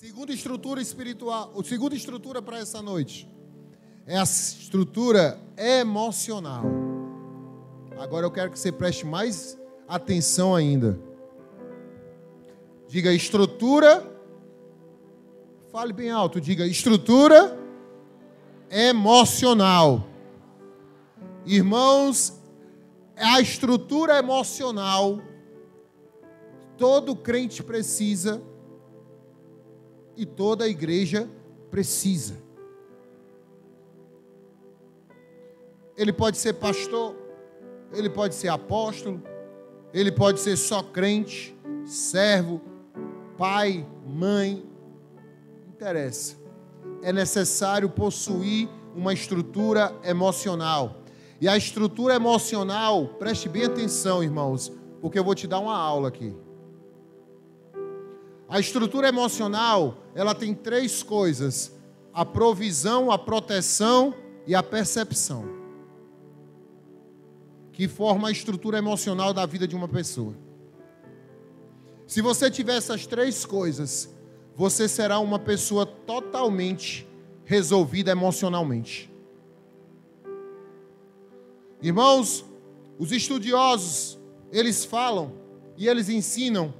Segunda estrutura espiritual, a segunda estrutura para essa noite é a estrutura emocional. Agora eu quero que você preste mais atenção ainda. Diga estrutura. Fale bem alto, diga estrutura emocional. Irmãos, a estrutura emocional todo crente precisa e toda a igreja precisa. Ele pode ser pastor, ele pode ser apóstolo, ele pode ser só crente, servo, pai, mãe, não interessa. É necessário possuir uma estrutura emocional. E a estrutura emocional, preste bem atenção, irmãos, porque eu vou te dar uma aula aqui. A estrutura emocional, ela tem três coisas: a provisão, a proteção e a percepção. Que forma a estrutura emocional da vida de uma pessoa. Se você tiver essas três coisas, você será uma pessoa totalmente resolvida emocionalmente. Irmãos, os estudiosos, eles falam e eles ensinam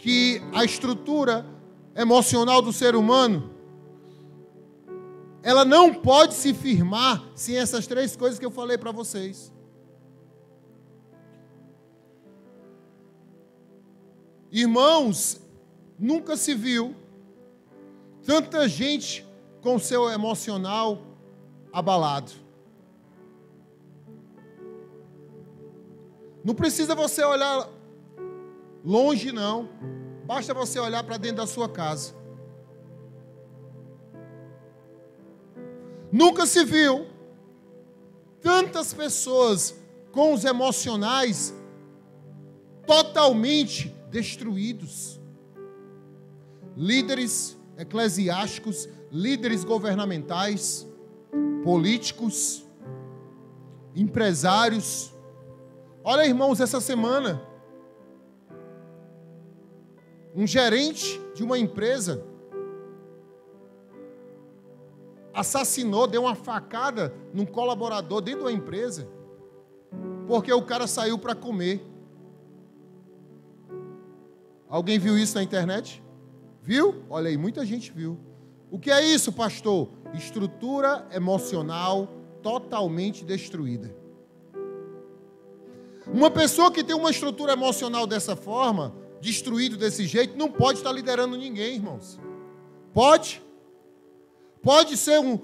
que a estrutura emocional do ser humano ela não pode se firmar sem essas três coisas que eu falei para vocês. Irmãos, nunca se viu tanta gente com seu emocional abalado. Não precisa você olhar Longe não. Basta você olhar para dentro da sua casa. Nunca se viu tantas pessoas com os emocionais totalmente destruídos. Líderes eclesiásticos, líderes governamentais, políticos, empresários. Olha, irmãos, essa semana um gerente de uma empresa assassinou, deu uma facada num colaborador dentro da empresa, porque o cara saiu para comer. Alguém viu isso na internet? Viu? Olha aí, muita gente viu. O que é isso, pastor? Estrutura emocional totalmente destruída. Uma pessoa que tem uma estrutura emocional dessa forma, destruído desse jeito, não pode estar liderando ninguém, irmãos. Pode? Pode ser um,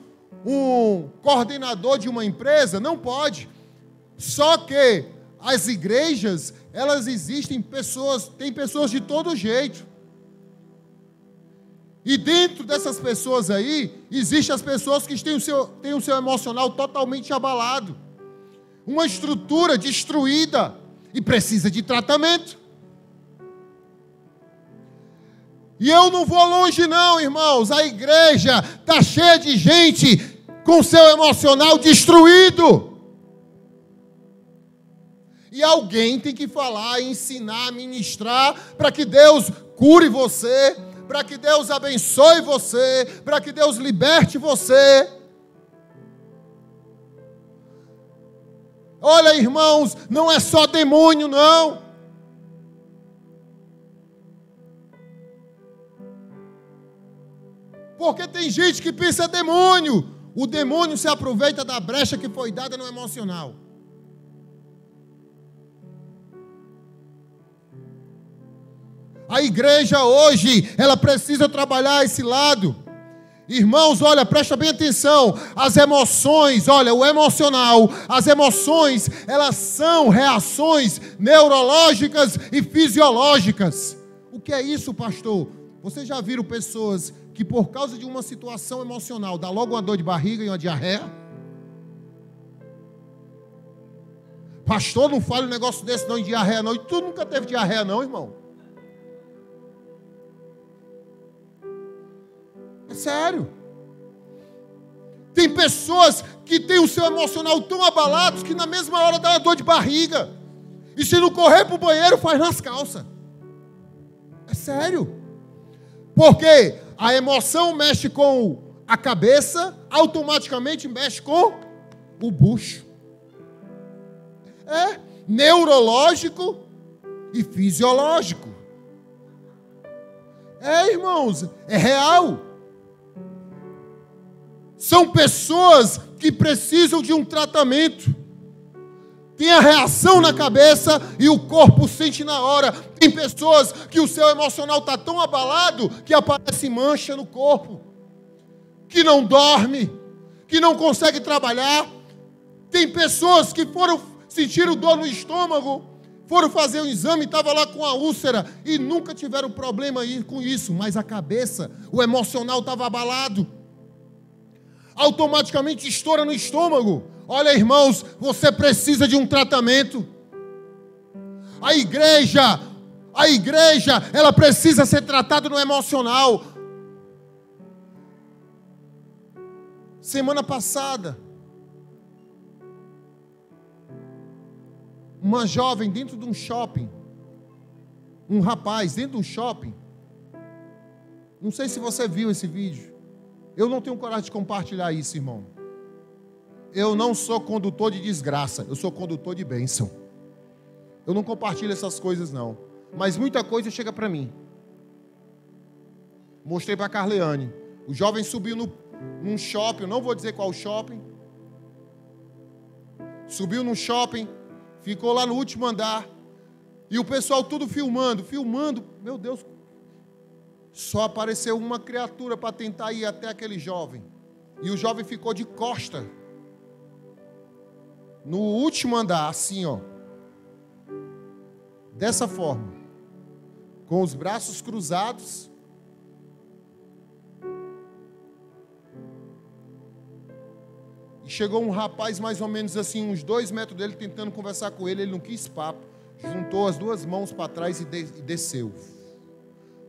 um coordenador de uma empresa? Não pode. Só que as igrejas, elas existem pessoas, tem pessoas de todo jeito. E dentro dessas pessoas aí, existem as pessoas que têm o seu, têm o seu emocional totalmente abalado. Uma estrutura destruída e precisa de tratamento. E eu não vou longe, não, irmãos. A igreja está cheia de gente com seu emocional destruído. E alguém tem que falar, ensinar, ministrar, para que Deus cure você, para que Deus abençoe você, para que Deus liberte você. Olha, irmãos, não é só demônio, não. Porque tem gente que pensa demônio. O demônio se aproveita da brecha que foi dada no emocional. A igreja hoje, ela precisa trabalhar esse lado. Irmãos, olha, presta bem atenção. As emoções, olha, o emocional, as emoções, elas são reações neurológicas e fisiológicas. O que é isso, pastor? Vocês já viram pessoas que por causa de uma situação emocional dá logo uma dor de barriga e uma diarreia? Pastor, não fale um negócio desse não em diarreia não. E tu nunca teve diarreia não, irmão? É sério. Tem pessoas que têm o seu emocional tão abalados que na mesma hora dá uma dor de barriga. E se não correr para o banheiro, faz nas calças. É sério. Porque a emoção mexe com a cabeça, automaticamente mexe com o bucho. É neurológico e fisiológico. É, irmãos, é real. São pessoas que precisam de um tratamento. Tem a reação na cabeça e o corpo sente na hora. Tem pessoas que o seu emocional está tão abalado que aparece mancha no corpo, que não dorme, que não consegue trabalhar. Tem pessoas que foram sentiram dor no estômago, foram fazer um exame, estava lá com a úlcera e nunca tiveram problema com isso, mas a cabeça, o emocional estava abalado. Automaticamente estoura no estômago. Olha, irmãos, você precisa de um tratamento. A igreja, a igreja, ela precisa ser tratada no emocional. Semana passada, uma jovem dentro de um shopping, um rapaz dentro de um shopping. Não sei se você viu esse vídeo. Eu não tenho coragem de compartilhar isso, irmão. Eu não sou condutor de desgraça, eu sou condutor de bênção. Eu não compartilho essas coisas, não. Mas muita coisa chega para mim. Mostrei para a Carleane. O jovem subiu no, num shopping, não vou dizer qual shopping. Subiu num shopping, ficou lá no último andar. E o pessoal tudo filmando, filmando. Meu Deus, só apareceu uma criatura para tentar ir até aquele jovem. E o jovem ficou de costa no último andar, assim, ó. Dessa forma. Com os braços cruzados. E chegou um rapaz, mais ou menos assim, uns dois metros dele, tentando conversar com ele. Ele não quis papo. Juntou as duas mãos para trás e, de, e desceu.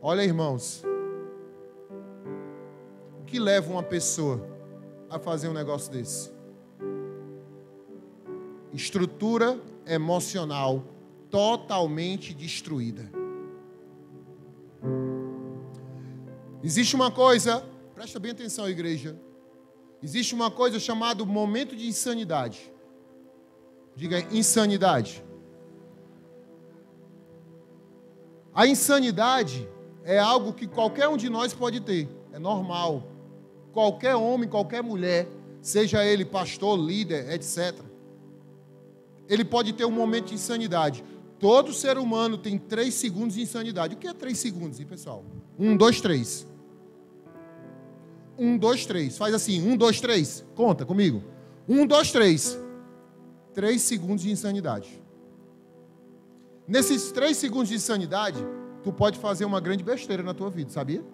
Olha, irmãos. O que leva uma pessoa a fazer um negócio desse? estrutura emocional totalmente destruída. Existe uma coisa, presta bem atenção, igreja. Existe uma coisa chamada momento de insanidade. Diga insanidade. A insanidade é algo que qualquer um de nós pode ter, é normal. Qualquer homem, qualquer mulher, seja ele pastor, líder, etc ele pode ter um momento de insanidade. Todo ser humano tem três segundos de insanidade. O que é três segundos, hein, pessoal? Um, dois, três. Um, dois, três. Faz assim, um, dois, três. Conta comigo. Um, dois, três. Três segundos de insanidade. Nesses três segundos de insanidade, tu pode fazer uma grande besteira na tua vida, sabia?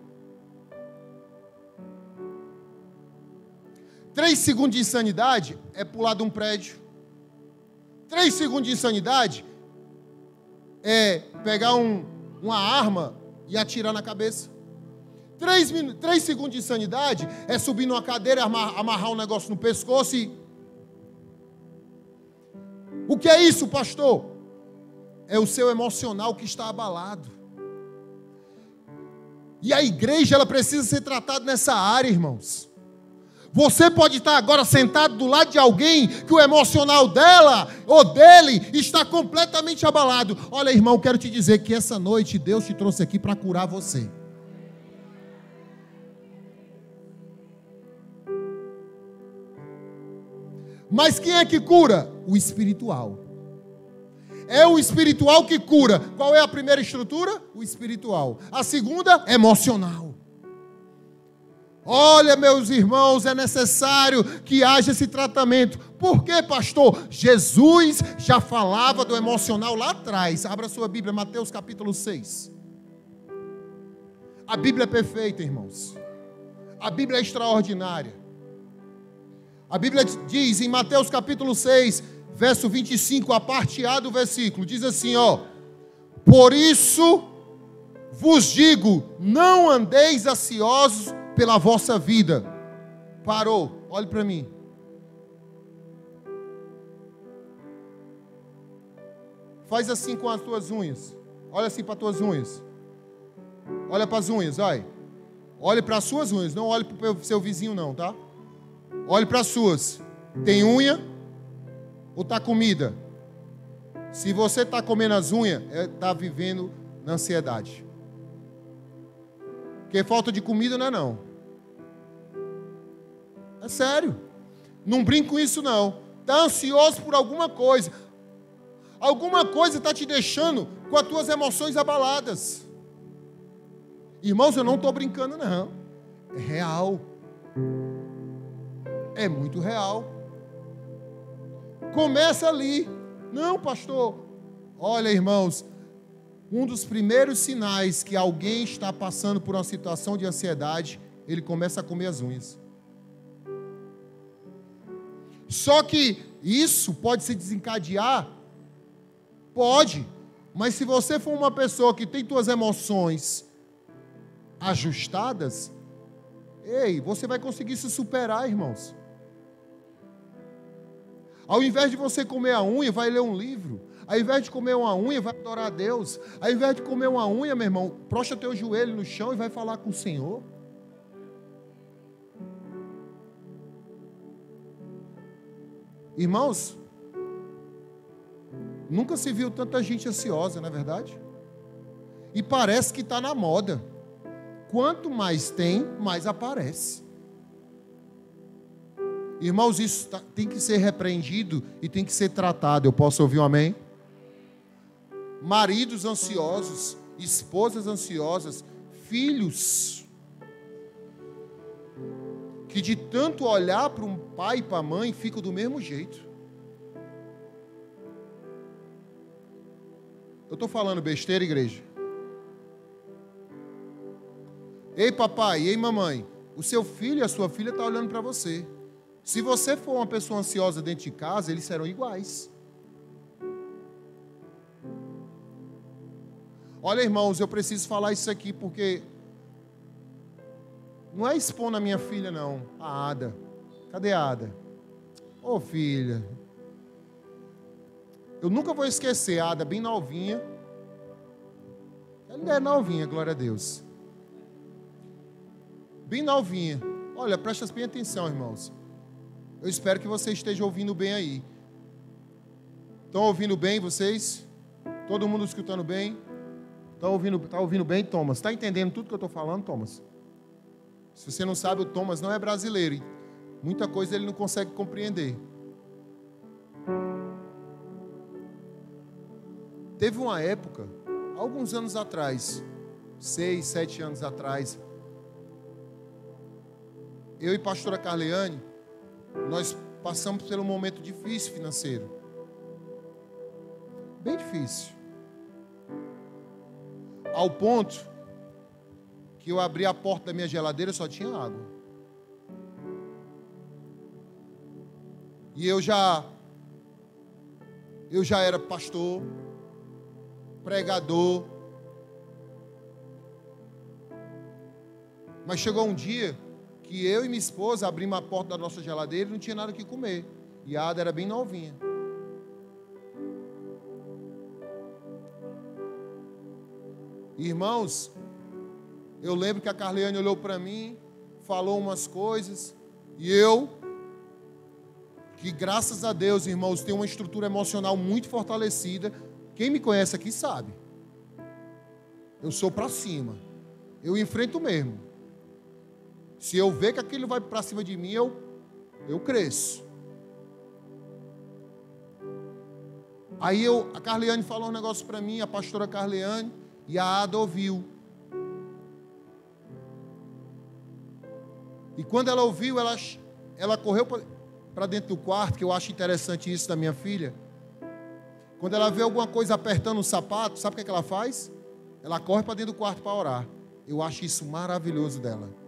Três segundos de insanidade é pular de um prédio Três segundos de insanidade é pegar um, uma arma e atirar na cabeça. Três, três segundos de insanidade é subir numa cadeira, amarrar, amarrar um negócio no pescoço e. O que é isso, pastor? É o seu emocional que está abalado. E a igreja ela precisa ser tratada nessa área, irmãos. Você pode estar agora sentado do lado de alguém que o emocional dela ou dele está completamente abalado. Olha, irmão, quero te dizer que essa noite Deus te trouxe aqui para curar você. Mas quem é que cura? O espiritual. É o espiritual que cura. Qual é a primeira estrutura? O espiritual. A segunda, emocional. Olha, meus irmãos, é necessário que haja esse tratamento. Por quê, pastor? Jesus já falava do emocional lá atrás. Abra sua Bíblia, Mateus capítulo 6. A Bíblia é perfeita, irmãos. A Bíblia é extraordinária. A Bíblia diz em Mateus capítulo 6, verso 25, a parte A do versículo, diz assim, ó: Por isso vos digo, não andeis ansiosos pela vossa vida. Parou, olhe para mim. Faz assim com as tuas unhas. Olha assim para as tuas unhas. Olha para as unhas, olha. Olhe para as suas unhas, não olhe para o seu vizinho, não, tá? Olhe para as suas. Tem unha ou está comida? Se você está comendo as unhas, está é, vivendo na ansiedade. Porque falta de comida não é não. É sério. Não brinco com isso não. Está ansioso por alguma coisa. Alguma coisa está te deixando com as tuas emoções abaladas. Irmãos, eu não estou brincando não. É real. É muito real. Começa ali. Não, pastor. Olha, irmãos, um dos primeiros sinais que alguém está passando por uma situação de ansiedade, ele começa a comer as unhas. Só que isso pode se desencadear? Pode. Mas se você for uma pessoa que tem suas emoções ajustadas, ei, você vai conseguir se superar, irmãos. Ao invés de você comer a unha, vai ler um livro. Ao invés de comer uma unha, vai adorar a Deus. Ao invés de comer uma unha, meu irmão, prostra teu joelho no chão e vai falar com o Senhor. Irmãos, nunca se viu tanta gente ansiosa, não é verdade? E parece que está na moda. Quanto mais tem, mais aparece. Irmãos, isso tá, tem que ser repreendido e tem que ser tratado. Eu posso ouvir um amém? Maridos ansiosos, esposas ansiosas, filhos que de tanto olhar para um pai e para a mãe ficam do mesmo jeito. Eu estou falando besteira, igreja? Ei, papai, ei, mamãe, o seu filho e a sua filha estão tá olhando para você. Se você for uma pessoa ansiosa dentro de casa, eles serão iguais. Olha, irmãos, eu preciso falar isso aqui porque não é expor na minha filha, não. A Ada. Cadê a Ada? Ô oh, filha. Eu nunca vou esquecer a Ada, bem novinha. Ela é novinha, glória a Deus. Bem novinha. Olha, presta bem atenção, irmãos. Eu espero que você esteja ouvindo bem aí. Estão ouvindo bem vocês? Todo mundo escutando bem? Está ouvindo, tá ouvindo bem, Thomas? Está entendendo tudo que eu estou falando, Thomas? Se você não sabe, o Thomas não é brasileiro. Muita coisa ele não consegue compreender. Teve uma época, alguns anos atrás, seis, sete anos atrás, eu e pastora Carleane, nós passamos por um momento difícil financeiro. Bem difícil. Ao ponto que eu abri a porta da minha geladeira só tinha água. E eu já eu já era pastor, pregador. Mas chegou um dia que eu e minha esposa abrimos a porta da nossa geladeira e não tinha nada que comer. E a Ada era bem novinha. Irmãos, eu lembro que a Carleane olhou para mim, falou umas coisas, e eu, que graças a Deus, irmãos, tenho uma estrutura emocional muito fortalecida. Quem me conhece aqui sabe. Eu sou para cima. Eu enfrento mesmo. Se eu ver que aquilo vai para cima de mim, eu, eu cresço. Aí eu, a Carleane falou um negócio para mim, a pastora Carleane, e a Ada ouviu. E quando ela ouviu, ela, ela correu para dentro do quarto, que eu acho interessante isso da minha filha. Quando ela vê alguma coisa apertando o sapato, sabe o que, é que ela faz? Ela corre para dentro do quarto para orar. Eu acho isso maravilhoso dela.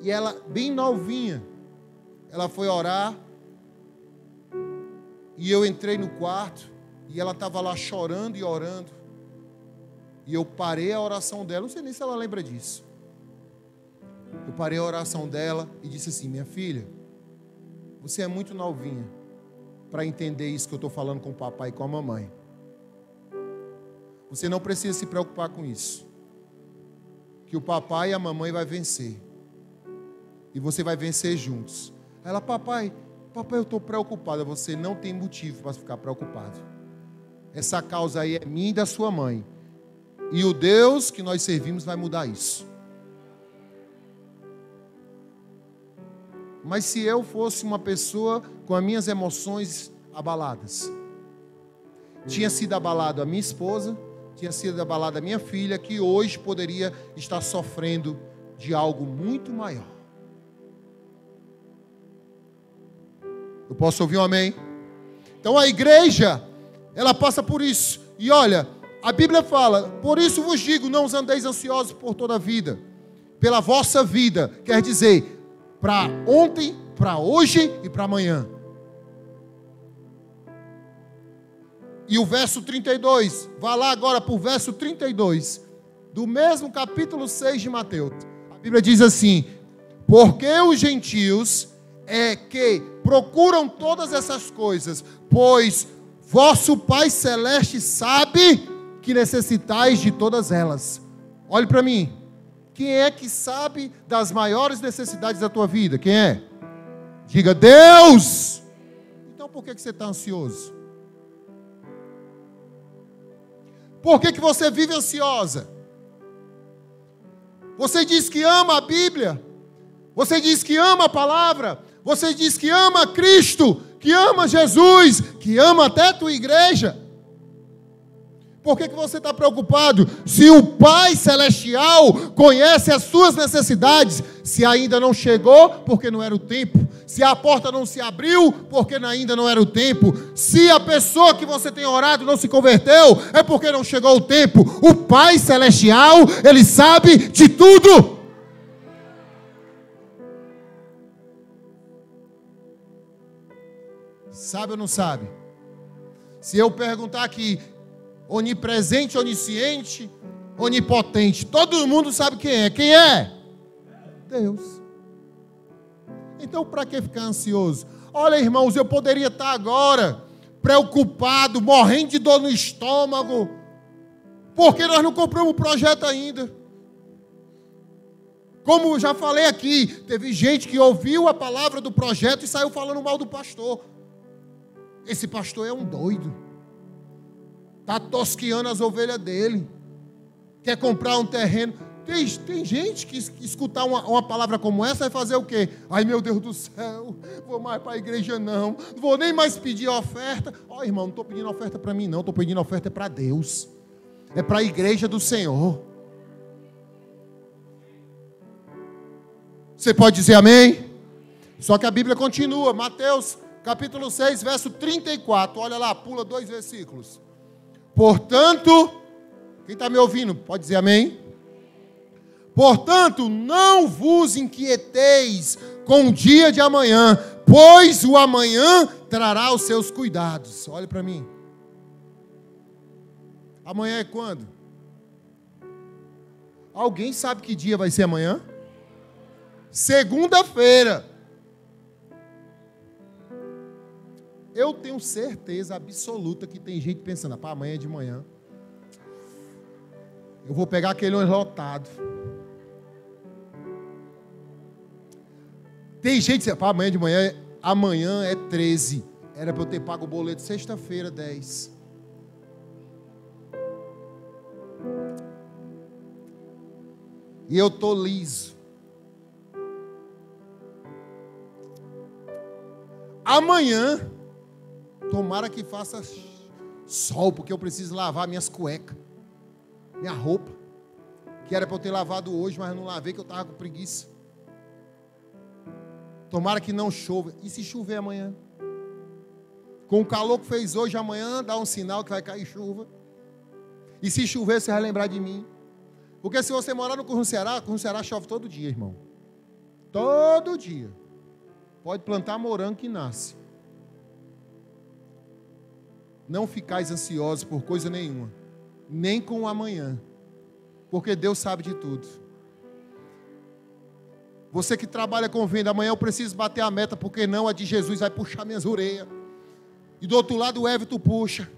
E ela, bem novinha, ela foi orar. E eu entrei no quarto. E ela estava lá chorando e orando. E eu parei a oração dela. Não sei nem se ela lembra disso. Eu parei a oração dela e disse assim: Minha filha, você é muito novinha para entender isso que eu estou falando com o papai e com a mamãe. Você não precisa se preocupar com isso. que o papai e a mamãe vai vencer. E você vai vencer juntos. Ela, papai, papai, eu estou preocupada. Você não tem motivo para ficar preocupado. Essa causa aí é minha e da sua mãe. E o Deus que nós servimos vai mudar isso. Mas se eu fosse uma pessoa com as minhas emoções abaladas, tinha sido abalado a minha esposa, tinha sido abalada a minha filha, que hoje poderia estar sofrendo de algo muito maior. Eu posso ouvir um amém? Então a igreja, ela passa por isso. E olha, a Bíblia fala: Por isso vos digo, não os andeis ansiosos por toda a vida, pela vossa vida, quer dizer, para ontem, para hoje e para amanhã. E o verso 32, vá lá agora para o verso 32, do mesmo capítulo 6 de Mateus. A Bíblia diz assim: Porque os gentios é que procuram todas essas coisas, pois vosso Pai Celeste sabe que necessitais de todas elas. Olhe para mim. Quem é que sabe das maiores necessidades da tua vida? Quem é? Diga Deus. Então por que, que você está ansioso? Por que, que você vive ansiosa? Você diz que ama a Bíblia. Você diz que ama a palavra. Você diz que ama Cristo, que ama Jesus, que ama até a tua igreja. Por que, que você está preocupado? Se o Pai Celestial conhece as suas necessidades, se ainda não chegou, porque não era o tempo. Se a porta não se abriu, porque ainda não era o tempo. Se a pessoa que você tem orado não se converteu, é porque não chegou o tempo. O Pai Celestial, Ele sabe de tudo. Sabe ou não sabe? Se eu perguntar aqui, onipresente, onisciente, onipotente. Todo mundo sabe quem é. Quem é? Deus. Então, para que ficar ansioso? Olha, irmãos, eu poderia estar agora preocupado, morrendo de dor no estômago, porque nós não compramos o projeto ainda. Como já falei aqui, teve gente que ouviu a palavra do projeto e saiu falando mal do pastor. Esse pastor é um doido. Está tosqueando as ovelhas dele. Quer comprar um terreno. Tem, tem gente que escutar uma, uma, palavra como essa vai fazer o quê? Ai meu Deus do céu, vou mais para a igreja não, vou nem mais pedir oferta. Ó oh, irmão, não estou pedindo oferta para mim não, estou pedindo oferta para Deus. É para a igreja do Senhor. Você pode dizer amém? Só que a Bíblia continua, Mateus capítulo 6, verso 34. Olha lá, pula dois versículos. Portanto, quem está me ouvindo, pode dizer amém? Portanto, não vos inquieteis com o dia de amanhã, pois o amanhã trará os seus cuidados. Olhe para mim. Amanhã é quando? Alguém sabe que dia vai ser amanhã? Segunda-feira. Eu tenho certeza absoluta que tem gente pensando, para amanhã de manhã. Eu vou pegar aquele ônibus lotado. Tem gente que para amanhã de manhã, amanhã é 13. Era para eu ter pago o boleto sexta-feira, 10. E eu tô liso. Amanhã Tomara que faça sol, porque eu preciso lavar minhas cuecas, minha roupa, que era para eu ter lavado hoje, mas não lavei, que eu estava com preguiça. Tomara que não chova. E se chover amanhã? Com o calor que fez hoje, amanhã dá um sinal que vai cair chuva. E se chover, você vai lembrar de mim. Porque se você morar no Currum Ceará, Currum Ceará chove todo dia, irmão. Todo dia. Pode plantar morango que nasce. Não ficais ansiosos por coisa nenhuma, nem com o amanhã, porque Deus sabe de tudo. Você que trabalha com venda, amanhã eu preciso bater a meta, porque não a de Jesus vai puxar minhas orelhas. E do outro lado o Everton puxa.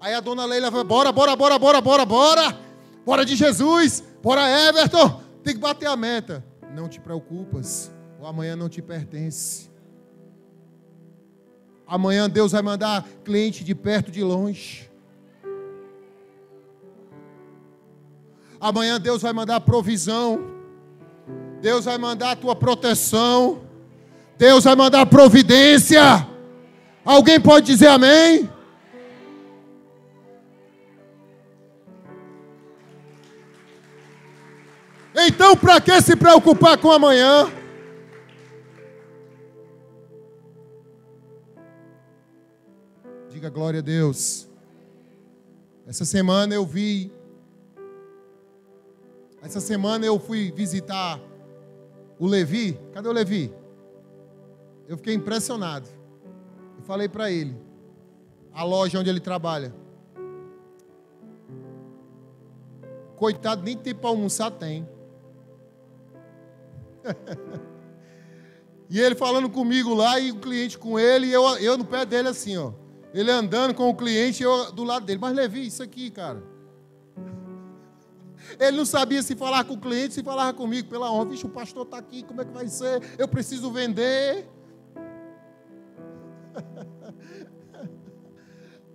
Aí a dona Leila vai, bora, bora, bora, bora, bora, bora. Bora de Jesus, bora Everton. Tem que bater a meta. Não te preocupas, o amanhã não te pertence. Amanhã Deus vai mandar cliente de perto, de longe. Amanhã Deus vai mandar provisão. Deus vai mandar a tua proteção. Deus vai mandar providência. Alguém pode dizer amém? Então, para que se preocupar com amanhã? Diga glória a Deus. Essa semana eu vi. Essa semana eu fui visitar o Levi. Cadê o Levi? Eu fiquei impressionado. Eu falei para ele, a loja onde ele trabalha. Coitado, nem tempo para almoçar tem. e ele falando comigo lá e o cliente com ele, e eu, eu no pé dele assim, ó. Ele andando com o cliente eu do lado dele. Mas Levi, isso aqui, cara. Ele não sabia se falar com o cliente, se falar comigo, pela honra. Vixe, o pastor está aqui, como é que vai ser? Eu preciso vender.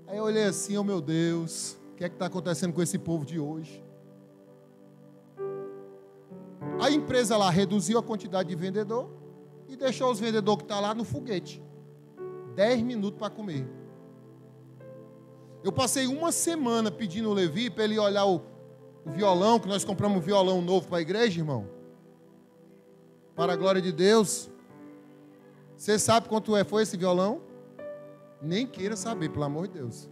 Aí eu olhei assim, oh meu Deus, o que é que está acontecendo com esse povo de hoje? A empresa lá reduziu a quantidade de vendedor e deixou os vendedores que estão tá lá no foguete. Dez minutos para comer. Eu passei uma semana pedindo o Levi para ele olhar o, o violão, que nós compramos um violão novo para a igreja, irmão. Para a glória de Deus. Você sabe quanto é, foi esse violão? Nem queira saber, pelo amor de Deus.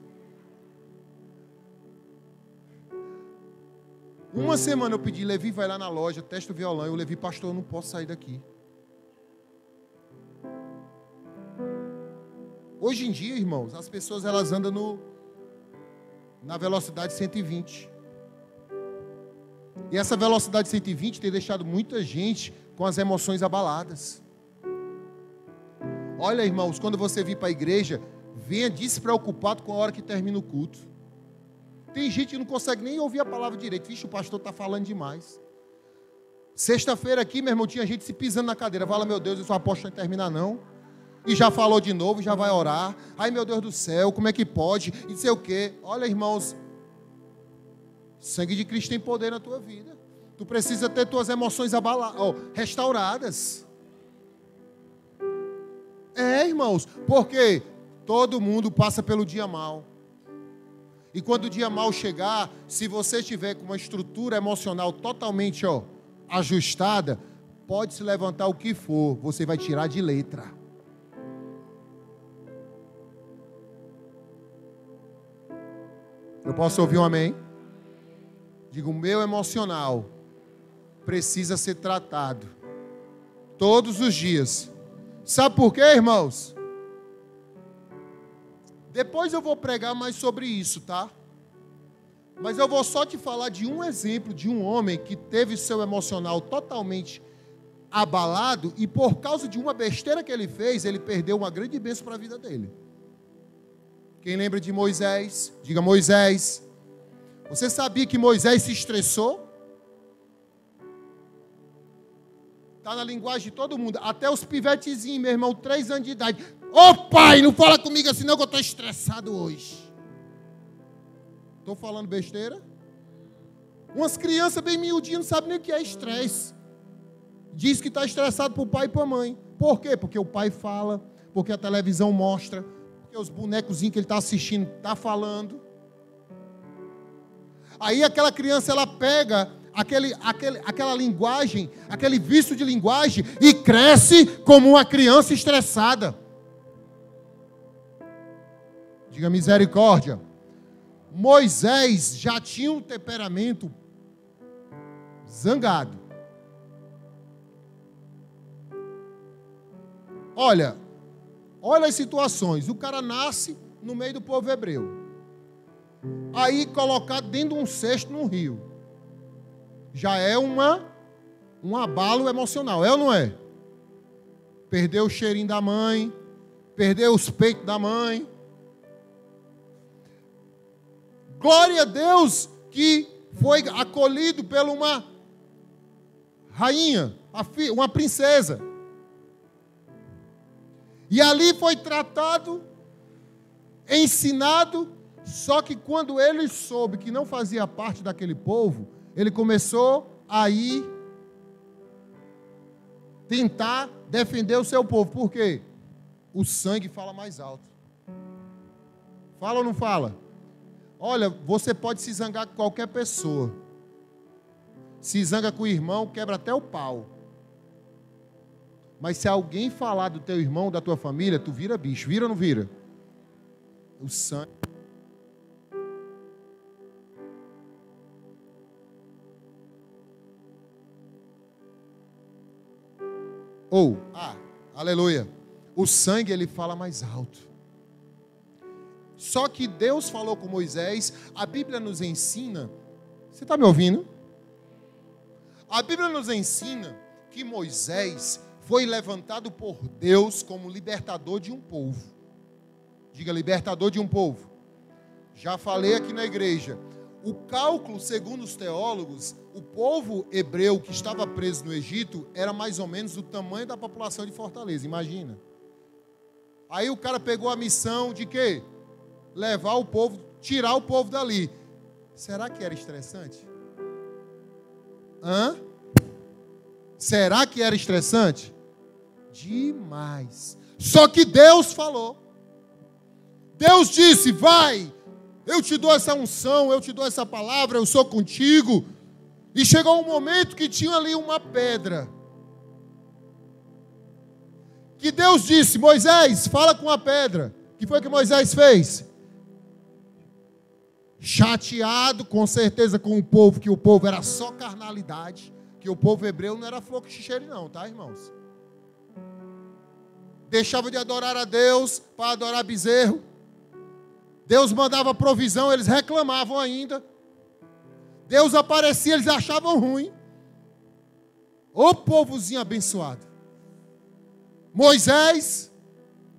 Uma semana eu pedi, Levi vai lá na loja, testa o violão. E o Levi, pastor, eu não posso sair daqui. Hoje em dia, irmãos, as pessoas elas andam no, na velocidade 120. E essa velocidade 120 tem deixado muita gente com as emoções abaladas. Olha, irmãos, quando você vir para a igreja, venha despreocupado com a hora que termina o culto. Tem gente que não consegue nem ouvir a palavra direito. Vixe, o pastor está falando demais. Sexta-feira aqui, meu irmão, tinha gente se pisando na cadeira. Fala, meu Deus, isso apóstolo não terminar não. E já falou de novo, já vai orar. Ai, meu Deus do céu, como é que pode? E sei o quê. Olha, irmãos, sangue de Cristo tem poder na tua vida. Tu precisa ter tuas emoções abaladas, restauradas. É, irmãos, porque todo mundo passa pelo dia mal. E quando o dia mal chegar, se você estiver com uma estrutura emocional totalmente ó, ajustada, pode se levantar o que for, você vai tirar de letra. Eu posso ouvir um amém? Digo, o meu emocional precisa ser tratado todos os dias. Sabe por quê, irmãos? Depois eu vou pregar mais sobre isso, tá? Mas eu vou só te falar de um exemplo de um homem que teve seu emocional totalmente abalado e por causa de uma besteira que ele fez, ele perdeu uma grande bênção para a vida dele. Quem lembra de Moisés? Diga Moisés. Você sabia que Moisés se estressou? Está na linguagem de todo mundo. Até os pivetezinhos, meu irmão, três anos de idade. Ô oh, pai, não fala comigo assim não que eu estou estressado hoje. Estou falando besteira? Umas crianças bem miudinhas não sabem nem o que é estresse. Diz que está estressado para o pai e para a mãe. Por quê? Porque o pai fala, porque a televisão mostra, porque os bonecozinhos que ele está assistindo está falando. Aí aquela criança ela pega aquele, aquele, aquela linguagem, aquele vício de linguagem e cresce como uma criança estressada. Diga misericórdia. Moisés já tinha um temperamento zangado. Olha, olha as situações. O cara nasce no meio do povo hebreu. Aí colocado dentro de um cesto num rio. Já é uma um abalo emocional, é ou não é? Perdeu o cheirinho da mãe, perdeu os peitos da mãe, Glória a Deus que foi acolhido por uma rainha, uma princesa. E ali foi tratado, ensinado, só que quando ele soube que não fazia parte daquele povo, ele começou a ir tentar defender o seu povo. Por quê? O sangue fala mais alto. Fala ou não fala? Olha, você pode se zangar com qualquer pessoa. Se zanga com o irmão, quebra até o pau. Mas se alguém falar do teu irmão, da tua família, tu vira bicho. Vira ou não vira? O sangue. Ou, ah, aleluia. O sangue ele fala mais alto. Só que Deus falou com Moisés, a Bíblia nos ensina. Você está me ouvindo? A Bíblia nos ensina que Moisés foi levantado por Deus como libertador de um povo. Diga, libertador de um povo. Já falei aqui na igreja. O cálculo, segundo os teólogos, o povo hebreu que estava preso no Egito era mais ou menos o tamanho da população de Fortaleza, imagina. Aí o cara pegou a missão de quê? Levar o povo, tirar o povo dali. Será que era estressante? Hã? Será que era estressante? Demais. Só que Deus falou. Deus disse: Vai, eu te dou essa unção, eu te dou essa palavra, eu sou contigo. E chegou um momento que tinha ali uma pedra. Que Deus disse: Moisés, fala com a pedra. O que foi que Moisés fez? Chateado, com certeza, com o povo, que o povo era só carnalidade, que o povo hebreu não era flor que xixeire, não, tá, irmãos? Deixava de adorar a Deus para adorar bezerro. Deus mandava provisão, eles reclamavam ainda. Deus aparecia, eles achavam ruim. Ô povozinho abençoado. Moisés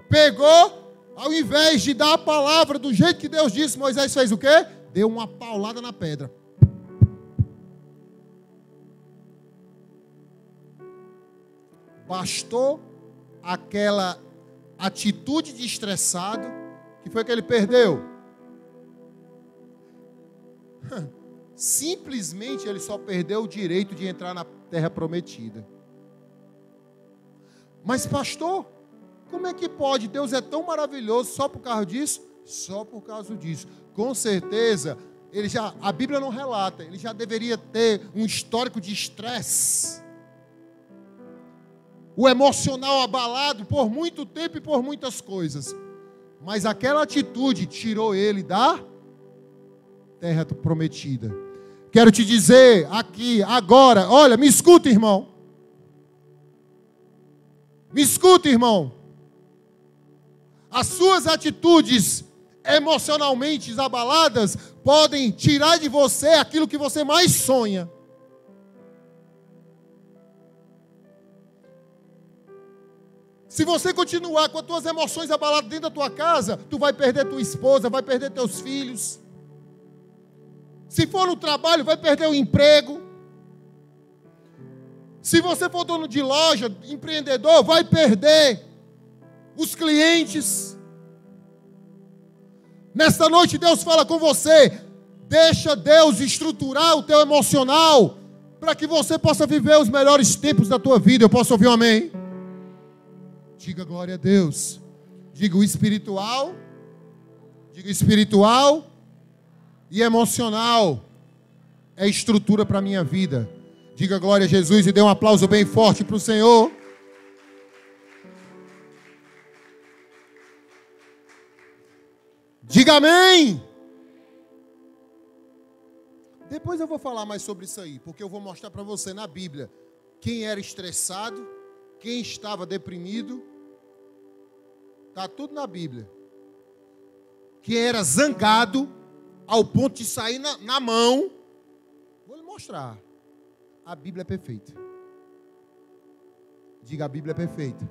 pegou, ao invés de dar a palavra do jeito que Deus disse, Moisés fez o quê? Deu uma paulada na pedra. Bastou aquela atitude de estressado, que foi que ele perdeu? Simplesmente ele só perdeu o direito de entrar na terra prometida. Mas, pastor, como é que pode? Deus é tão maravilhoso só por causa disso? Só por causa disso. Com certeza, ele já, a Bíblia não relata, ele já deveria ter um histórico de estresse o emocional abalado por muito tempo e por muitas coisas. Mas aquela atitude tirou ele da terra prometida. Quero te dizer aqui, agora, olha, me escuta, irmão. Me escuta, irmão. As suas atitudes emocionalmente abaladas podem tirar de você aquilo que você mais sonha. Se você continuar com as tuas emoções abaladas dentro da tua casa, tu vai perder tua esposa, vai perder teus filhos. Se for no trabalho, vai perder o emprego. Se você for dono de loja, empreendedor, vai perder os clientes. Nesta noite Deus fala com você. Deixa Deus estruturar o teu emocional para que você possa viver os melhores tempos da tua vida. Eu posso ouvir um amém? Diga glória a Deus. Diga o espiritual. Diga espiritual e emocional. É estrutura para a minha vida. Diga glória a Jesus e dê um aplauso bem forte para o Senhor. Diga amém. Depois eu vou falar mais sobre isso aí, porque eu vou mostrar para você na Bíblia quem era estressado quem estava deprimido, está tudo na Bíblia. Quem era zangado ao ponto de sair na, na mão, vou lhe mostrar. A Bíblia é perfeita. Diga, a Bíblia é perfeita.